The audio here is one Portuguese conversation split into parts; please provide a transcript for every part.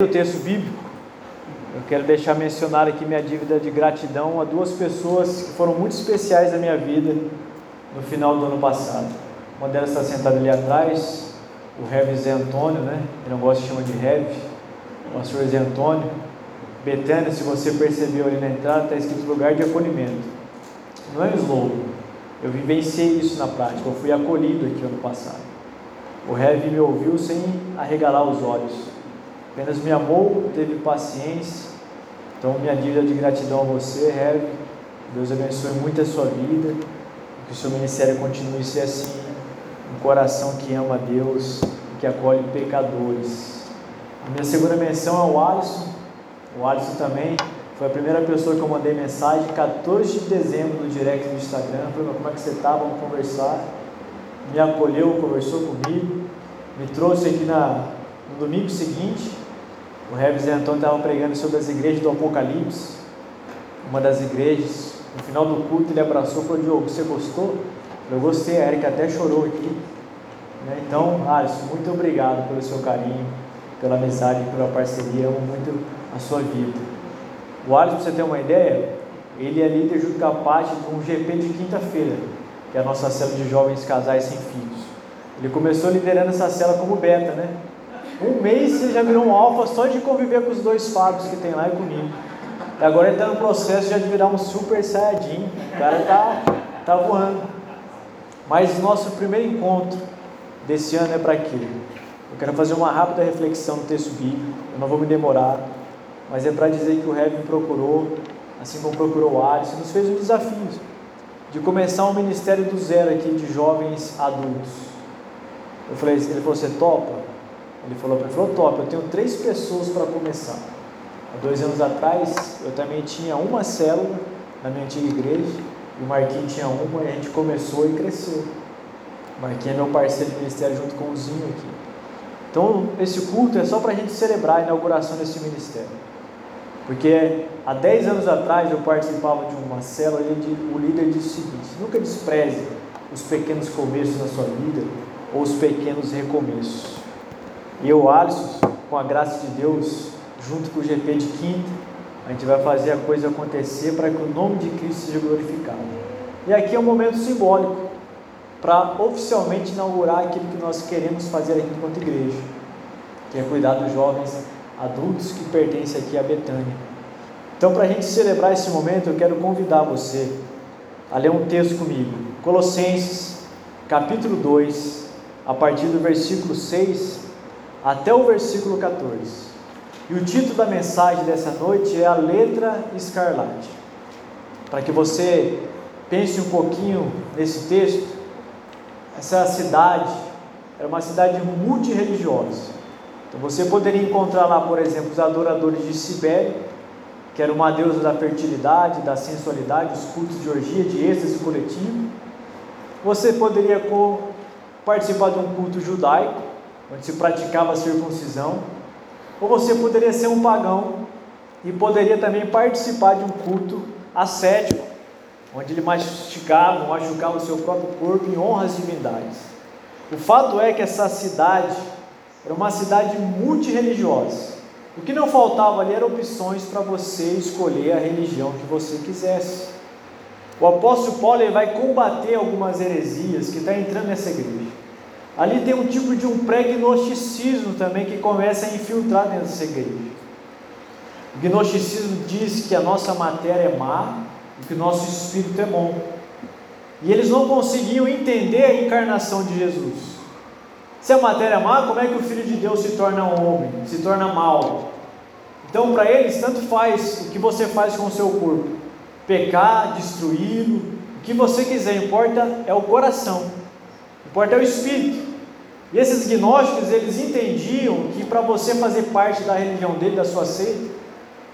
o texto bíblico, eu quero deixar mencionar aqui minha dívida de gratidão a duas pessoas que foram muito especiais na minha vida no final do ano passado. Uma delas está sentada ali atrás, o Rev Zé Antônio, né? Eu não gosto de chamar de Rev, o pastor Zé Antônio. Betânia, se você percebeu ali na entrada, está escrito lugar de acolhimento. Não é um slogan. Eu vivenciei isso na prática, eu fui acolhido aqui ano passado. O Rev me ouviu sem arregalar os olhos, apenas me amou, teve paciência. Então, minha dívida de gratidão a você, Rev. Deus abençoe muito a sua vida, que o seu ministério continue a ser assim, um coração que ama a Deus que acolhe pecadores. A minha segunda menção é o Alisson. O Alisson também foi a primeira pessoa que eu mandei mensagem, 14 de dezembro, no direct do Instagram. Falei, como é que você está? Vamos conversar. Me acolheu, conversou comigo, me trouxe aqui na, no domingo seguinte. O Rev Zé Antônio estava pregando sobre as igrejas do Apocalipse. Uma das igrejas, no final do culto, ele abraçou e falou: Diogo, você gostou? Eu gostei, a Erika até chorou aqui. Né? Então, Alisson, muito obrigado pelo seu carinho, pela amizade, pela parceria. Amo muito a sua vida. O Alisson, para você ter uma ideia, ele é líder junto com a parte de um GP de quinta-feira, que é a nossa célula de jovens casais sem filhos. Ele começou liderando essa célula como beta, né? Um mês você já virou um alfa só de conviver com os dois Fábios que tem lá e comigo. E agora ele está no processo já de virar um super saiyajin. O cara tá, tá voando. Mas nosso primeiro encontro desse ano é para quê? Eu quero fazer uma rápida reflexão no texto bíblico. Eu não vou me demorar mas é para dizer que o me procurou, assim como procurou o Alisson, nos fez um desafio de começar um ministério do zero aqui de jovens adultos. Eu falei, ele falou, você topa? Ele falou, ele falou, topa, eu tenho três pessoas para começar. Há dois anos atrás, eu também tinha uma célula na minha antiga igreja, e o Marquinhos tinha uma, e a gente começou e cresceu. O Marquinhos é meu parceiro de ministério junto com o Zinho aqui. Então, esse culto é só para a gente celebrar a inauguração desse ministério. Porque há 10 anos atrás eu participava de uma célula e o líder disse o seguinte: nunca despreze os pequenos começos na sua vida ou os pequenos recomeços. E eu, Alisson, com a graça de Deus, junto com o GP de quinta, a gente vai fazer a coisa acontecer para que o nome de Cristo seja glorificado. E aqui é um momento simbólico para oficialmente inaugurar aquilo que nós queremos fazer aqui enquanto igreja, que é cuidar dos jovens adultos que pertencem aqui a Betânia. Então, para a gente celebrar esse momento, eu quero convidar você a ler um texto comigo, Colossenses, capítulo 2, a partir do versículo 6 até o versículo 14. E o título da mensagem dessa noite é A Letra Escarlate. Para que você pense um pouquinho nesse texto, essa cidade era uma cidade multireligiosa então você poderia encontrar lá, por exemplo, os adoradores de Sibéria, que era uma deusa da fertilidade, da sensualidade, os cultos de orgia, de êxtase coletivo. Você poderia participar de um culto judaico, onde se praticava a circuncisão. Ou você poderia ser um pagão e poderia também participar de um culto ascético, onde ele mastigava, machucava o seu próprio corpo em honra às divindades. O fato é que essa cidade era uma cidade multireligiosa. O que não faltava ali eram opções para você escolher a religião que você quisesse. O apóstolo Paulo vai combater algumas heresias que está entrando nessa igreja. Ali tem um tipo de um pré-gnosticismo também que começa a infiltrar dentro dessa igreja. O gnosticismo diz que a nossa matéria é má e que o nosso espírito é bom. E eles não conseguiam entender a encarnação de Jesus. Se a matéria é má, como é que o Filho de Deus se torna homem, se torna mal? Então, para eles, tanto faz o que você faz com o seu corpo: pecar, destruí-lo, o que você quiser, importa é o coração, importa é o espírito. E esses gnósticos, eles entendiam que para você fazer parte da religião dele, da sua seita,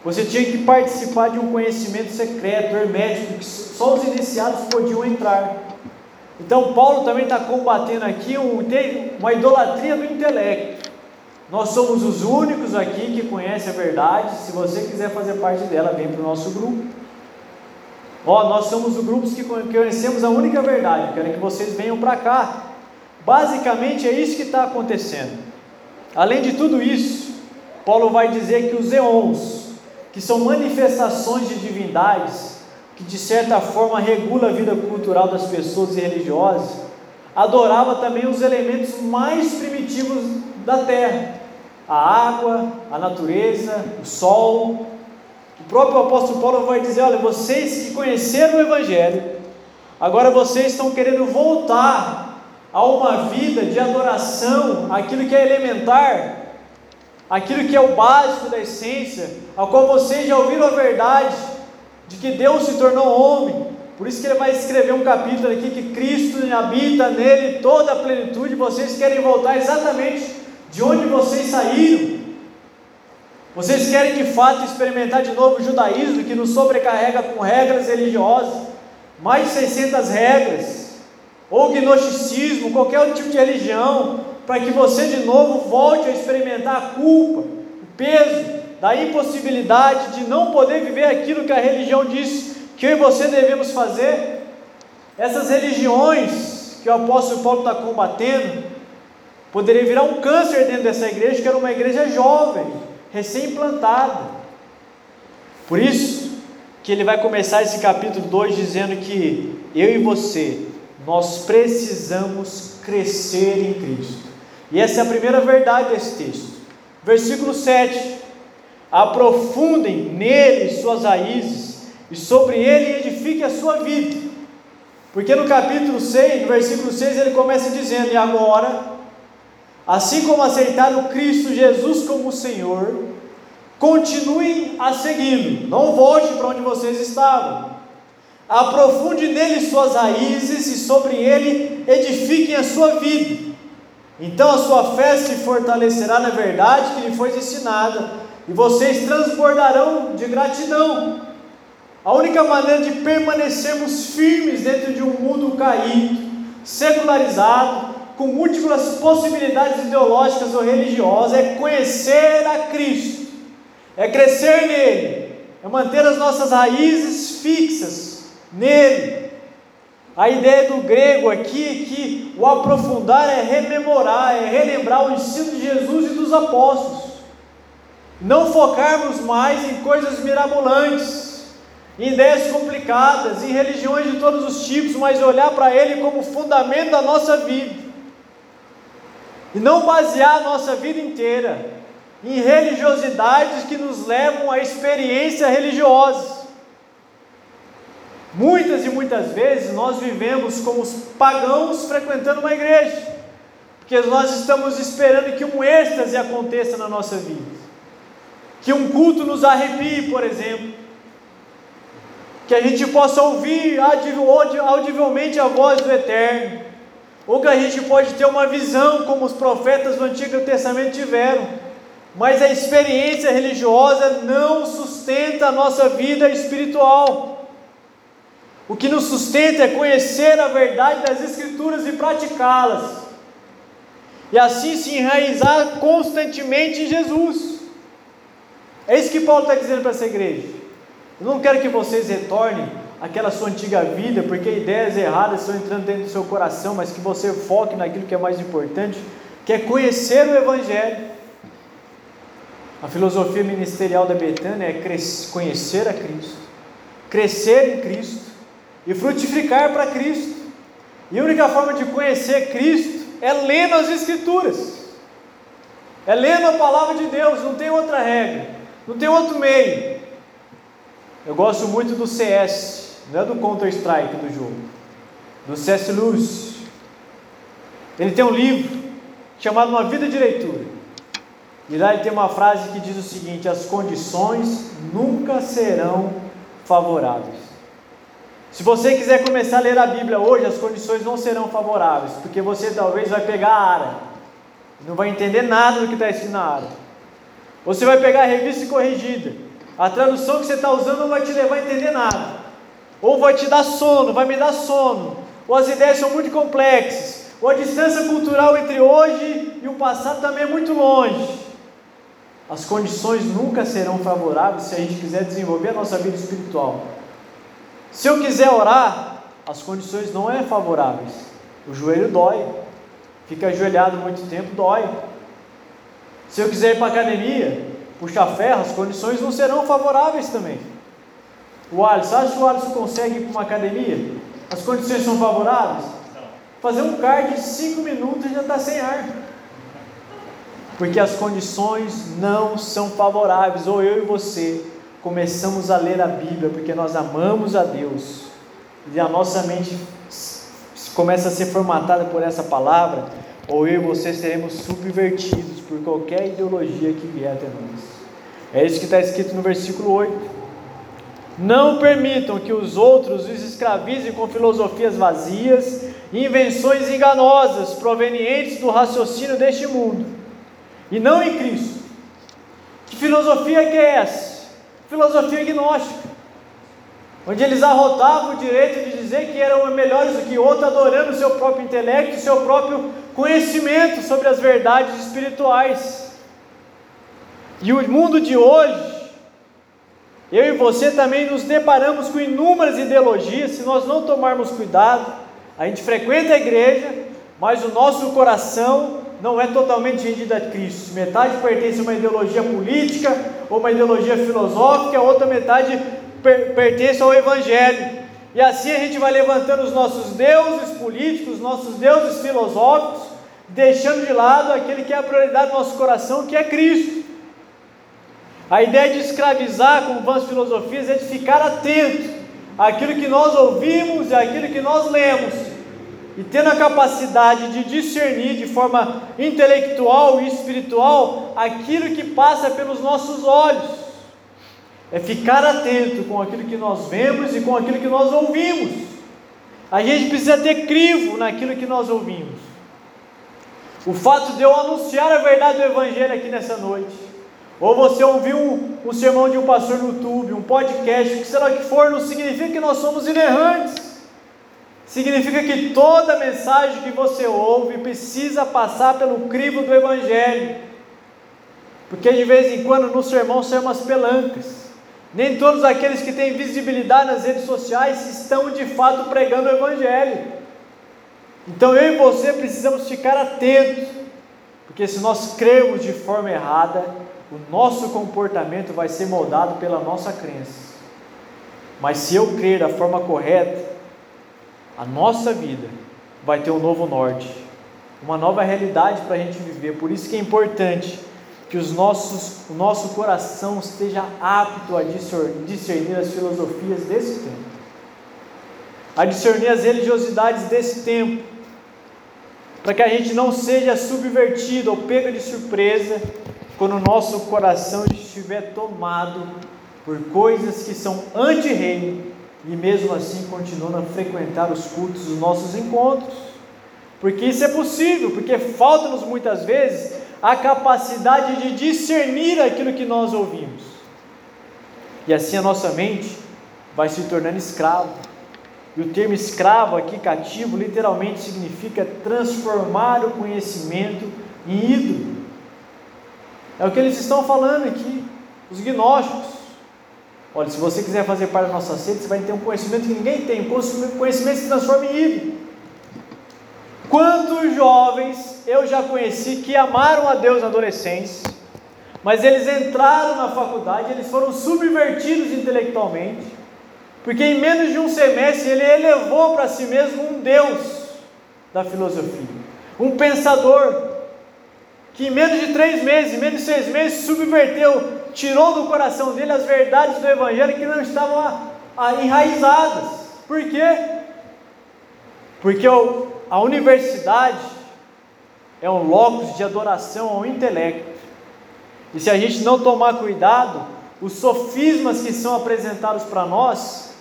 você tinha que participar de um conhecimento secreto, hermético, que só os iniciados podiam entrar. Então, Paulo também está combatendo aqui uma idolatria do intelecto. Nós somos os únicos aqui que conhecem a verdade. Se você quiser fazer parte dela, vem para o nosso grupo. Ó, nós somos os grupos que conhecemos a única verdade. quero que vocês venham para cá. Basicamente é isso que está acontecendo. Além de tudo isso, Paulo vai dizer que os eons, que são manifestações de divindades, que de certa forma regula a vida cultural das pessoas e religiosas, adorava também os elementos mais primitivos da terra: a água, a natureza, o sol. O próprio apóstolo Paulo vai dizer: olha, vocês que conheceram o Evangelho, agora vocês estão querendo voltar a uma vida de adoração, aquilo que é elementar, aquilo que é o básico da essência, a qual vocês já ouviram a verdade de que Deus se tornou homem. Por isso que ele vai escrever um capítulo aqui que Cristo habita nele toda a plenitude. Vocês querem voltar exatamente de onde vocês saíram. Vocês querem de fato experimentar de novo o judaísmo que nos sobrecarrega com regras religiosas, mais de 600 regras, ou gnosticismo, qualquer outro tipo de religião, para que você de novo volte a experimentar a culpa, o peso da impossibilidade de não poder viver aquilo que a religião diz que eu e você devemos fazer. Essas religiões que o apóstolo Paulo está combatendo, poderia virar um câncer dentro dessa igreja, que era uma igreja jovem, recém-implantada. Por isso que ele vai começar esse capítulo 2 dizendo que eu e você, nós precisamos crescer em Cristo. E essa é a primeira verdade desse texto. Versículo 7: Aprofundem nele suas raízes, e sobre ele edifique a sua vida. Porque no capítulo 6, no versículo 6, ele começa dizendo: E agora, assim como aceitaram Cristo Jesus como Senhor, continuem a segui-lo, não volte para onde vocês estavam. Aprofunde nele suas raízes e sobre ele edifiquem a sua vida. Então a sua fé se fortalecerá na verdade que lhe foi ensinada, e vocês transbordarão de gratidão. A única maneira de permanecermos firmes dentro de um mundo caído, secularizado, com múltiplas possibilidades ideológicas ou religiosas, é conhecer a Cristo, é crescer nele, é manter as nossas raízes fixas nele a ideia do grego aqui é que o aprofundar é rememorar, é relembrar o ensino de Jesus e dos apóstolos. Não focarmos mais em coisas mirabolantes, em ideias complicadas, em religiões de todos os tipos, mas olhar para Ele como fundamento da nossa vida. E não basear a nossa vida inteira em religiosidades que nos levam à experiência religiosa. Muitas e muitas vezes nós vivemos como os pagãos frequentando uma igreja, porque nós estamos esperando que um êxtase aconteça na nossa vida, que um culto nos arrepie, por exemplo, que a gente possa ouvir audivelmente a voz do Eterno, ou que a gente pode ter uma visão como os profetas do Antigo Testamento tiveram, mas a experiência religiosa não sustenta a nossa vida espiritual. O que nos sustenta é conhecer a verdade das Escrituras e praticá-las, e assim se enraizar constantemente em Jesus. É isso que Paulo está dizendo para essa igreja. Eu não quero que vocês retornem àquela sua antiga vida, porque ideias erradas estão entrando dentro do seu coração, mas que você foque naquilo que é mais importante, que é conhecer o Evangelho. A filosofia ministerial da Betânia é conhecer a Cristo, crescer em Cristo e frutificar para Cristo. E a única forma de conhecer Cristo é lendo as Escrituras, é lendo a palavra de Deus, não tem outra regra, não tem outro meio. Eu gosto muito do CS, não é do Counter-Strike do jogo, do C.S. Lewis. Ele tem um livro chamado Uma Vida de Leitura. E lá ele tem uma frase que diz o seguinte: as condições nunca serão favoráveis. Se você quiser começar a ler a Bíblia hoje, as condições não serão favoráveis, porque você talvez vai pegar a ara, não vai entender nada do que está escrito na ara. Você vai pegar a revista corrigida, a tradução que você está usando não vai te levar a entender nada, ou vai te dar sono, vai me dar sono, ou as ideias são muito complexas, ou a distância cultural entre hoje e o passado também é muito longe. As condições nunca serão favoráveis se a gente quiser desenvolver a nossa vida espiritual. Se eu quiser orar, as condições não é favoráveis. O joelho dói. Fica ajoelhado muito tempo, dói. Se eu quiser ir para a academia, puxar ferro, as condições não serão favoráveis também. O Alisson, acha que o Alisson consegue ir para uma academia? As condições são favoráveis? Fazer um card de 5 minutos já está sem ar. Porque as condições não são favoráveis. Ou eu e você começamos a ler a Bíblia porque nós amamos a Deus e a nossa mente começa a ser formatada por essa palavra, ou eu e você seremos subvertidos por qualquer ideologia que vier até nós. É isso que está escrito no versículo 8. Não permitam que os outros os escravizem com filosofias vazias e invenções enganosas provenientes do raciocínio deste mundo, e não em Cristo. Que filosofia que é essa? Filosofia gnóstica onde eles arrotavam o direito de dizer que eram melhores do que outro, adorando o seu próprio intelecto, o seu próprio conhecimento sobre as verdades espirituais. E o mundo de hoje, eu e você também nos deparamos com inúmeras ideologias, se nós não tomarmos cuidado, a gente frequenta a igreja, mas o nosso coração não é totalmente rendido a Cristo. Metade pertence a uma ideologia política ou uma ideologia filosófica, a outra metade per, pertence ao Evangelho. E assim a gente vai levantando os nossos deuses políticos, nossos deuses filosóficos, deixando de lado aquele que é a prioridade do nosso coração, que é Cristo. A ideia de escravizar com vãs filosofias é de ficar atento àquilo que nós ouvimos e àquilo que nós lemos, e tendo a capacidade de discernir de forma intelectual e espiritual aquilo que passa pelos nossos olhos é ficar atento com aquilo que nós vemos e com aquilo que nós ouvimos. A gente precisa ter crivo naquilo que nós ouvimos. O fato de eu anunciar a verdade do Evangelho aqui nessa noite, ou você ouviu um, um sermão de um pastor no YouTube, um podcast, o que será que for, não significa que nós somos inerrantes. Significa que toda mensagem que você ouve precisa passar pelo crivo do Evangelho. Porque de vez em quando no sermão são umas pelancas. Nem todos aqueles que têm visibilidade nas redes sociais estão de fato pregando o Evangelho. Então eu e você precisamos ficar atentos, porque se nós cremos de forma errada, o nosso comportamento vai ser moldado pela nossa crença. Mas se eu crer da forma correta, a nossa vida vai ter um novo norte, uma nova realidade para a gente viver. Por isso que é importante que os nossos, o nosso coração esteja apto a discernir as filosofias desse tempo, a discernir as religiosidades desse tempo, para que a gente não seja subvertido ou pego de surpresa quando o nosso coração estiver tomado por coisas que são anti-reino e mesmo assim continuando a frequentar os cultos dos nossos encontros. Porque isso é possível, porque falta-nos muitas vezes a capacidade de discernir aquilo que nós ouvimos. E assim a nossa mente vai se tornando escravo. E o termo escravo aqui, cativo, literalmente significa transformar o conhecimento em ídolo. É o que eles estão falando aqui, os gnósticos. Olha, se você quiser fazer parte da nossa seita, você vai ter um conhecimento que ninguém tem. O conhecimento se transforma em ídolo. Quantos jovens eu já conheci que amaram a Deus na adolescência, mas eles entraram na faculdade, eles foram subvertidos intelectualmente, porque em menos de um semestre ele elevou para si mesmo um Deus da filosofia, um pensador, que em menos de três meses, em menos de seis meses, subverteu, tirou do coração dele as verdades do Evangelho que não estavam enraizadas. Por quê? Porque a universidade é um locus de adoração ao intelecto. E se a gente não tomar cuidado, os sofismas que são apresentados para nós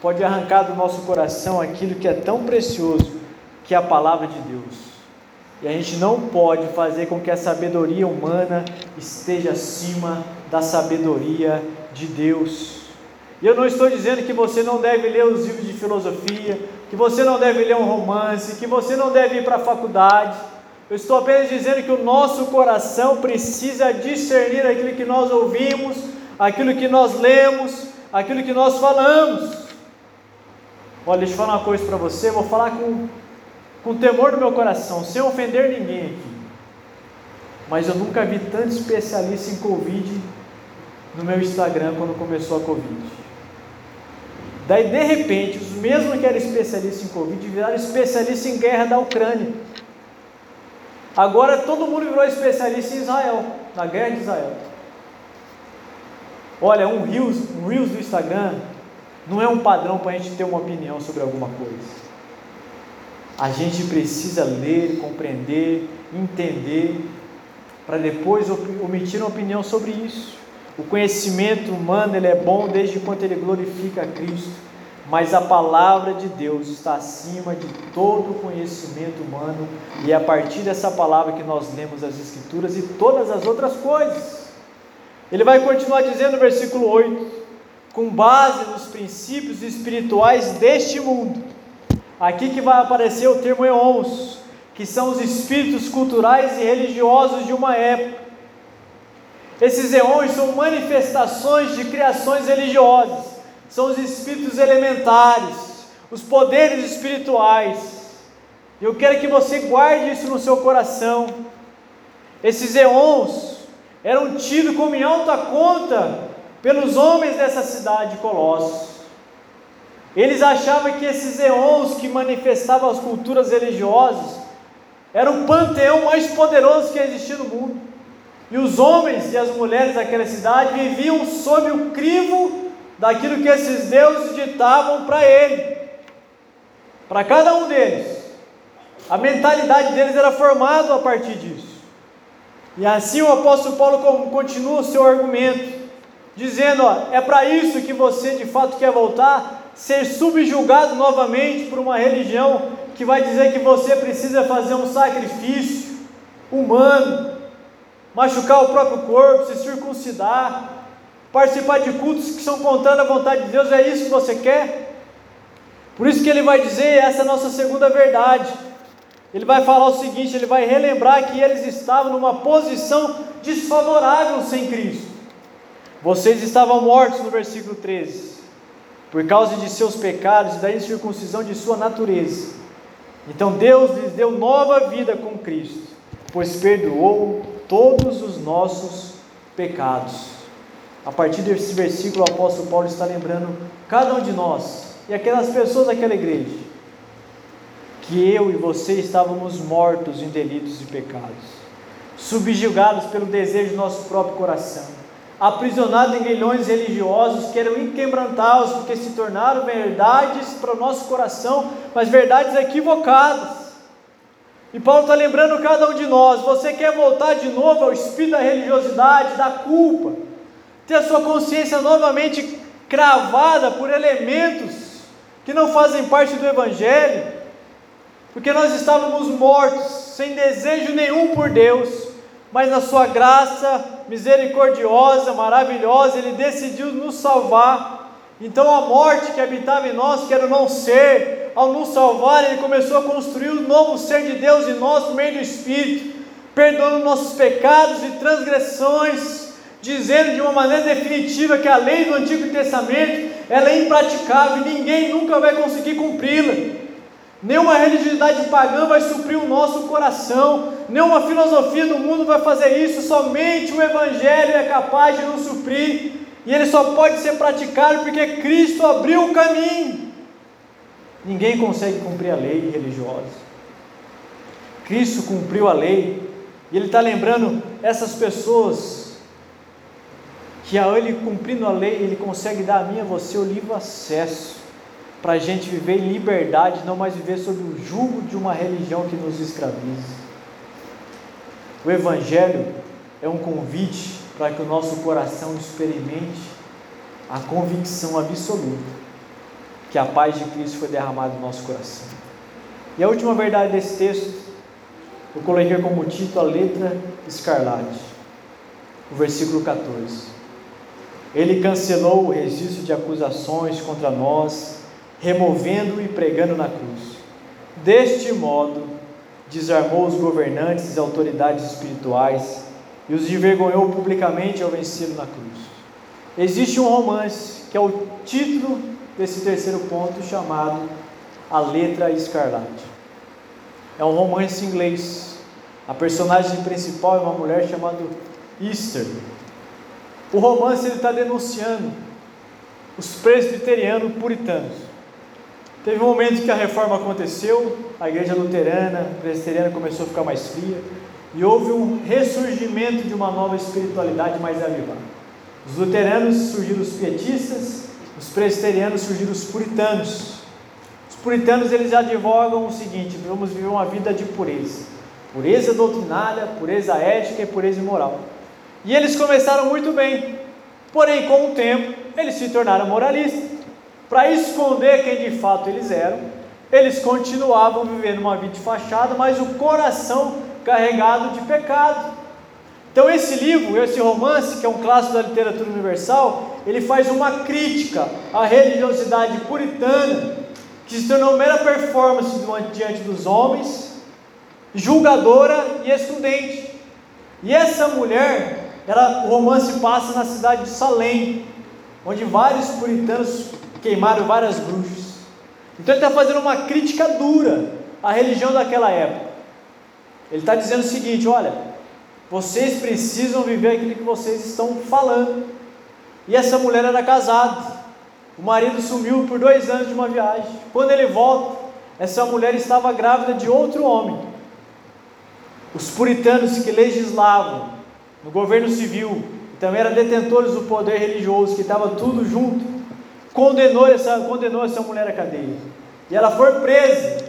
pode arrancar do nosso coração aquilo que é tão precioso, que é a palavra de Deus. E a gente não pode fazer com que a sabedoria humana esteja acima da sabedoria de Deus. E eu não estou dizendo que você não deve ler os livros de filosofia, que você não deve ler um romance, que você não deve ir para a faculdade. Eu estou apenas dizendo que o nosso coração precisa discernir aquilo que nós ouvimos, aquilo que nós lemos, aquilo que nós falamos. Olha, deixa eu falar uma coisa para você, vou falar com, com temor no meu coração, sem ofender ninguém aqui. Mas eu nunca vi tanto especialista em Covid no meu Instagram quando começou a Covid. Daí, de repente, os mesmos que eram especialistas em Covid viraram especialistas em guerra da Ucrânia. Agora todo mundo virou especialista em Israel, na guerra de Israel. Olha, um Reels, um Reels do Instagram não é um padrão para a gente ter uma opinião sobre alguma coisa. A gente precisa ler, compreender, entender, para depois omitir uma opinião sobre isso. O conhecimento humano ele é bom desde quando ele glorifica a Cristo, mas a palavra de Deus está acima de todo o conhecimento humano e é a partir dessa palavra que nós lemos as Escrituras e todas as outras coisas. Ele vai continuar dizendo no versículo 8: com base nos princípios espirituais deste mundo. Aqui que vai aparecer o termo eons, que são os espíritos culturais e religiosos de uma época. Esses eões são manifestações de criações religiosas, são os espíritos elementares, os poderes espirituais. Eu quero que você guarde isso no seu coração. Esses eons eram tidos como em alta conta pelos homens dessa cidade de Colossos. Eles achavam que esses eons que manifestavam as culturas religiosas eram o panteão mais poderoso que existia no mundo. E os homens e as mulheres daquela cidade viviam sob o crivo daquilo que esses deuses ditavam para ele, para cada um deles. A mentalidade deles era formada a partir disso. E assim o apóstolo Paulo continua o seu argumento, dizendo: ó, é para isso que você de fato quer voltar, ser subjugado novamente por uma religião que vai dizer que você precisa fazer um sacrifício humano, machucar o próprio corpo, se circuncidar, participar de cultos que são contando a vontade de Deus, é isso que você quer? Por isso que ele vai dizer, essa é a nossa segunda verdade. Ele vai falar o seguinte: ele vai relembrar que eles estavam numa posição desfavorável sem Cristo. Vocês estavam mortos no versículo 13, por causa de seus pecados e da incircuncisão de sua natureza. Então Deus lhes deu nova vida com Cristo, pois perdoou todos os nossos pecados. A partir desse versículo, o apóstolo Paulo está lembrando cada um de nós e aquelas pessoas daquela igreja que eu e você estávamos mortos em delitos e pecados, subjugados pelo desejo do nosso próprio coração, aprisionados em grilhões religiosos que eram inquebrantáveis porque se tornaram verdades para o nosso coração, mas verdades equivocadas. E Paulo está lembrando cada um de nós: você quer voltar de novo ao espírito da religiosidade, da culpa, ter a sua consciência novamente cravada por elementos que não fazem parte do Evangelho, porque nós estávamos mortos, sem desejo nenhum por Deus, mas na Sua graça misericordiosa, maravilhosa, Ele decidiu nos salvar. Então a morte que habitava em nós, que era o não ser, ao nos salvar, Ele começou a construir um novo ser de Deus em nós, por meio do Espírito, perdoando nossos pecados e transgressões, dizendo de uma maneira definitiva que a lei do Antigo Testamento ela é impraticável e ninguém nunca vai conseguir cumpri-la. Nenhuma religiosidade pagã vai suprir o nosso coração, nenhuma filosofia do mundo vai fazer isso, somente o Evangelho é capaz de nos suprir, e ele só pode ser praticado porque Cristo abriu o caminho. Ninguém consegue cumprir a lei religiosa. Cristo cumpriu a lei, e Ele está lembrando essas pessoas que, ao Ele cumprindo a lei, Ele consegue dar a mim e a você o livre acesso para a gente viver em liberdade, não mais viver sob o jugo de uma religião que nos escraviza. O Evangelho é um convite para que o nosso coração experimente a convicção absoluta que a paz de Cristo foi derramada no nosso coração. E a última verdade desse texto, eu coloquei como título a letra escarlate, o versículo 14. Ele cancelou o registro de acusações contra nós removendo e pregando na cruz. Deste modo, desarmou os governantes e autoridades espirituais e os envergonhou publicamente ao vencê-lo na cruz. Existe um romance que é o título desse terceiro ponto chamado A Letra Escarlate. É um romance inglês. A personagem principal é uma mulher chamada Easter. O romance ele está denunciando os presbiterianos puritanos. Teve um momento que a reforma aconteceu, a igreja luterana, presbiteriana começou a ficar mais fria e houve um ressurgimento de uma nova espiritualidade mais avivada. Os luteranos surgiram os pietistas, os presbiterianos surgiram os puritanos. Os puritanos eles advogam o seguinte: vamos viver uma vida de pureza, pureza doutrinária, pureza ética e pureza moral. E eles começaram muito bem, porém com o tempo eles se tornaram moralistas. Para esconder quem de fato eles eram, eles continuavam vivendo uma vida de fachada, mas o coração carregado de pecado. Então esse livro, esse romance, que é um clássico da literatura universal, ele faz uma crítica à religiosidade puritana, que se tornou mera performance diante dos homens, julgadora e excludente. E essa mulher, ela, o romance passa na cidade de Salem, onde vários puritanos queimaram várias bruxas. Então ele está fazendo uma crítica dura à religião daquela época. Ele está dizendo o seguinte: olha, vocês precisam viver aquilo que vocês estão falando. E essa mulher era casada. O marido sumiu por dois anos de uma viagem. Quando ele volta, essa mulher estava grávida de outro homem. Os puritanos que legislavam no governo civil, também eram detentores do poder religioso, que estava tudo junto, condenou essa, condenou essa mulher à cadeia. E ela foi presa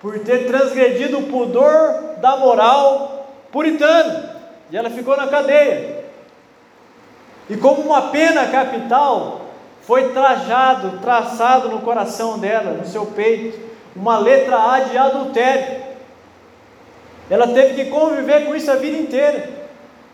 por ter transgredido o pudor da moral puritano, e ela ficou na cadeia. E como uma pena capital, foi trajado, traçado no coração dela, no seu peito, uma letra A de adultério. Ela teve que conviver com isso a vida inteira.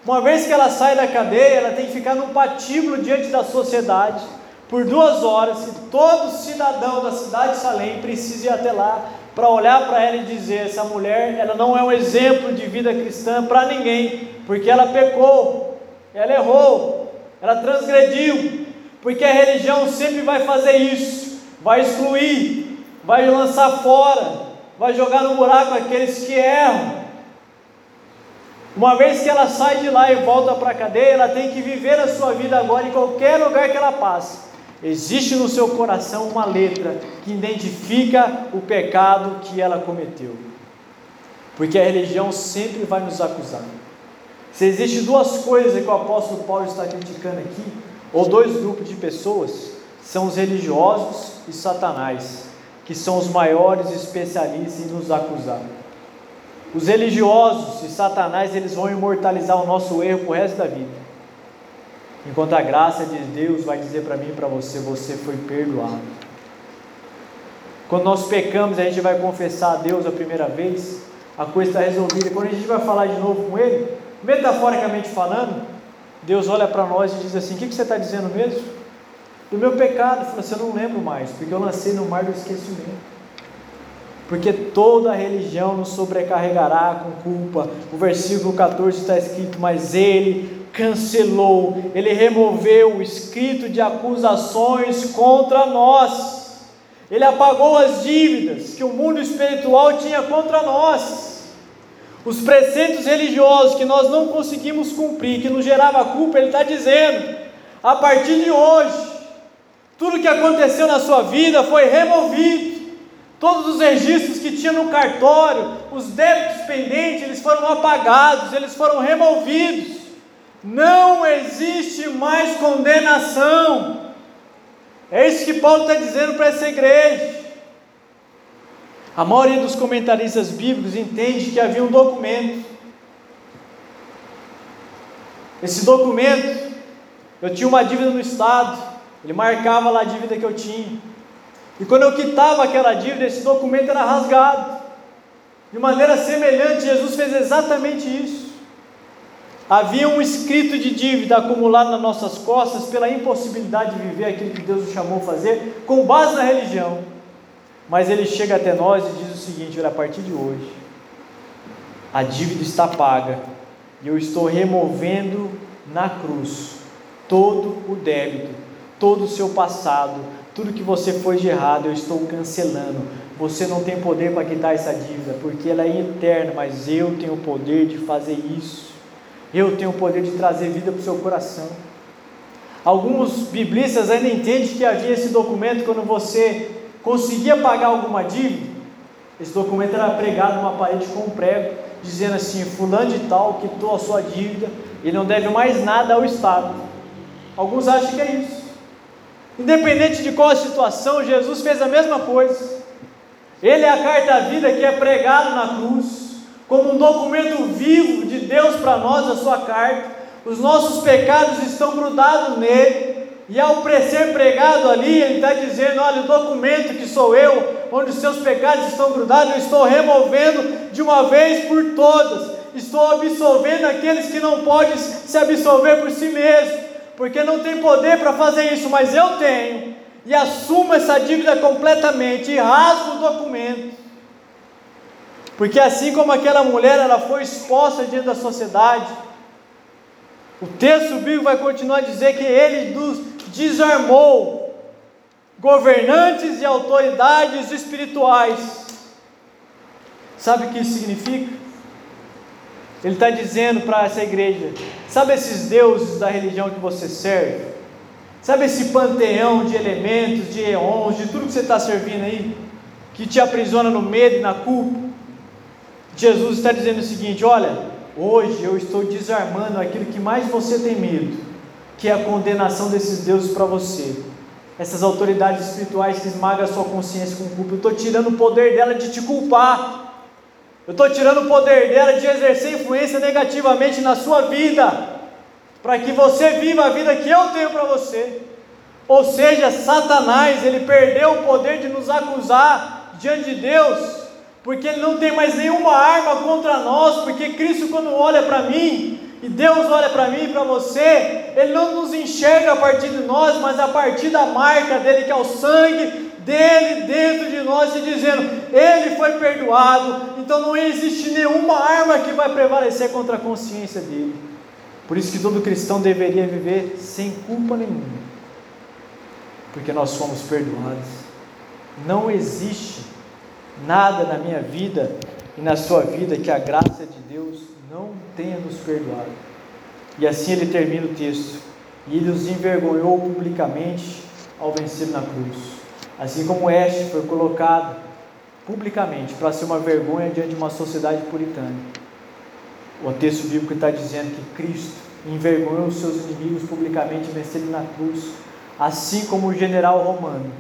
Uma vez que ela sai da cadeia, ela tem que ficar num patíbulo diante da sociedade por duas horas. E todo cidadão da cidade de Salém precisa ir até lá para olhar para ela e dizer: essa mulher, ela não é um exemplo de vida cristã para ninguém, porque ela pecou, ela errou, ela transgrediu, porque a religião sempre vai fazer isso, vai excluir, vai lançar fora, vai jogar no buraco aqueles que erram. Uma vez que ela sai de lá e volta para a cadeia, ela tem que viver a sua vida agora em qualquer lugar que ela passe. Existe no seu coração uma letra que identifica o pecado que ela cometeu. Porque a religião sempre vai nos acusar. Se existem duas coisas que o apóstolo Paulo está criticando aqui, ou dois grupos de pessoas, são os religiosos e Satanás, que são os maiores especialistas em nos acusar. Os religiosos e Satanás, eles vão imortalizar o nosso erro o resto da vida. Enquanto a graça de Deus vai dizer para mim e para você: você foi perdoado. Quando nós pecamos, a gente vai confessar a Deus a primeira vez, a coisa está resolvida. Quando a gente vai falar de novo com Ele, metaforicamente falando, Deus olha para nós e diz assim: O que, que você está dizendo mesmo? Do meu pecado. Fala assim: não lembro mais, porque eu lancei no mar do esquecimento. Porque toda religião nos sobrecarregará com culpa. O versículo 14 está escrito: Mas Ele cancelou, ele removeu o escrito de acusações contra nós. Ele apagou as dívidas que o mundo espiritual tinha contra nós. Os preceitos religiosos que nós não conseguimos cumprir, que nos gerava culpa, ele está dizendo: a partir de hoje, tudo que aconteceu na sua vida foi removido. Todos os registros que tinha no cartório, os débitos pendentes, eles foram apagados, eles foram removidos. Não existe mais condenação. É isso que Paulo está dizendo para essa igreja. A maioria dos comentaristas bíblicos entende que havia um documento. Esse documento, eu tinha uma dívida no Estado, ele marcava lá a dívida que eu tinha. E quando eu quitava aquela dívida, esse documento era rasgado. De maneira semelhante, Jesus fez exatamente isso. Havia um escrito de dívida acumulado nas nossas costas pela impossibilidade de viver aquilo que Deus nos chamou a fazer com base na religião. Mas ele chega até nós e diz o seguinte: olha, a partir de hoje, a dívida está paga e eu estou removendo na cruz todo o débito, todo o seu passado, tudo que você foi de errado, eu estou cancelando. Você não tem poder para quitar essa dívida, porque ela é eterna, mas eu tenho o poder de fazer isso. Eu tenho o poder de trazer vida para o seu coração. Alguns biblistas ainda entendem que havia esse documento quando você conseguia pagar alguma dívida. Esse documento era pregado numa parede com um prego, dizendo assim: Fulano de Tal quitou a sua dívida e não deve mais nada ao Estado. Alguns acham que é isso. Independente de qual a situação, Jesus fez a mesma coisa. Ele é a carta à vida que é pregado na cruz, como um documento vivo de Deus para nós, a sua carta. Os nossos pecados estão grudados nele, e ao ser pregado ali, ele está dizendo: olha, o documento que sou eu, onde os seus pecados estão grudados, eu estou removendo de uma vez por todas, estou absolvendo aqueles que não podem se absolver por si mesmos, porque não tem poder para fazer isso, mas eu tenho, e assumo essa dívida completamente, e rasgo o documento, porque assim como aquela mulher ela foi exposta diante da sociedade, o texto bíblico vai continuar a dizer que ele desarmou governantes e autoridades espirituais. Sabe o que isso significa? Ele está dizendo para essa igreja: sabe esses deuses da religião que você serve? Sabe esse panteão de elementos, de eons, de tudo que você está servindo aí, que te aprisiona no medo e na culpa? Jesus está dizendo o seguinte: olha, Hoje eu estou desarmando aquilo que mais você tem medo, que é a condenação desses deuses para você. Essas autoridades espirituais que esmagam a sua consciência com culpa. Eu estou tirando o poder dela de te culpar. Eu estou tirando o poder dela de exercer influência negativamente na sua vida, para que você viva a vida que eu tenho para você. Ou seja, Satanás, ele perdeu o poder de nos acusar diante de Deus porque Ele não tem mais nenhuma arma contra nós, porque Cristo, quando olha para mim, e Deus olha para mim e para você, Ele não nos enxerga a partir de nós, mas a partir da marca dele, que é o sangue dele dentro de nós, e dizendo: Ele foi perdoado, então não existe nenhuma arma que vai prevalecer contra a consciência dele. Por isso que todo cristão deveria viver sem culpa nenhuma, porque nós somos perdoados. Não existe nada na minha vida e na sua vida que a graça de Deus não tenha nos perdoado. E assim ele termina o texto. E ele os envergonhou publicamente ao vencer na cruz. Assim como Este foi colocado publicamente para ser uma vergonha diante de uma sociedade puritana. O texto bíblico está dizendo que Cristo envergonhou os seus inimigos publicamente, vencendo na cruz, assim como o general romano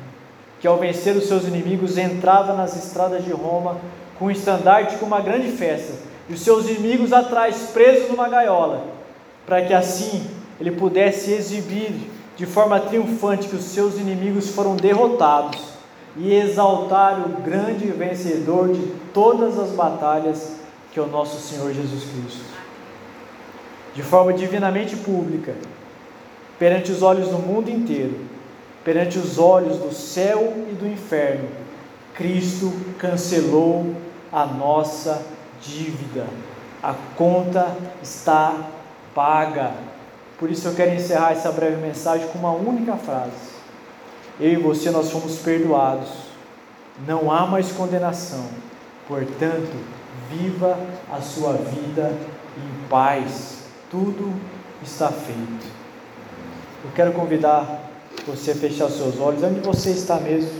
que ao vencer os seus inimigos entrava nas estradas de Roma com um estandarte com uma grande festa, e os seus inimigos atrás presos numa gaiola, para que assim ele pudesse exibir de forma triunfante que os seus inimigos foram derrotados e exaltar o grande vencedor de todas as batalhas, que é o nosso Senhor Jesus Cristo. De forma divinamente pública, perante os olhos do mundo inteiro, perante os olhos do céu e do inferno, Cristo cancelou a nossa dívida. A conta está paga. Por isso eu quero encerrar essa breve mensagem com uma única frase. Eu e você nós fomos perdoados. Não há mais condenação. Portanto, viva a sua vida em paz. Tudo está feito. Eu quero convidar você fechar seus olhos, onde você está mesmo.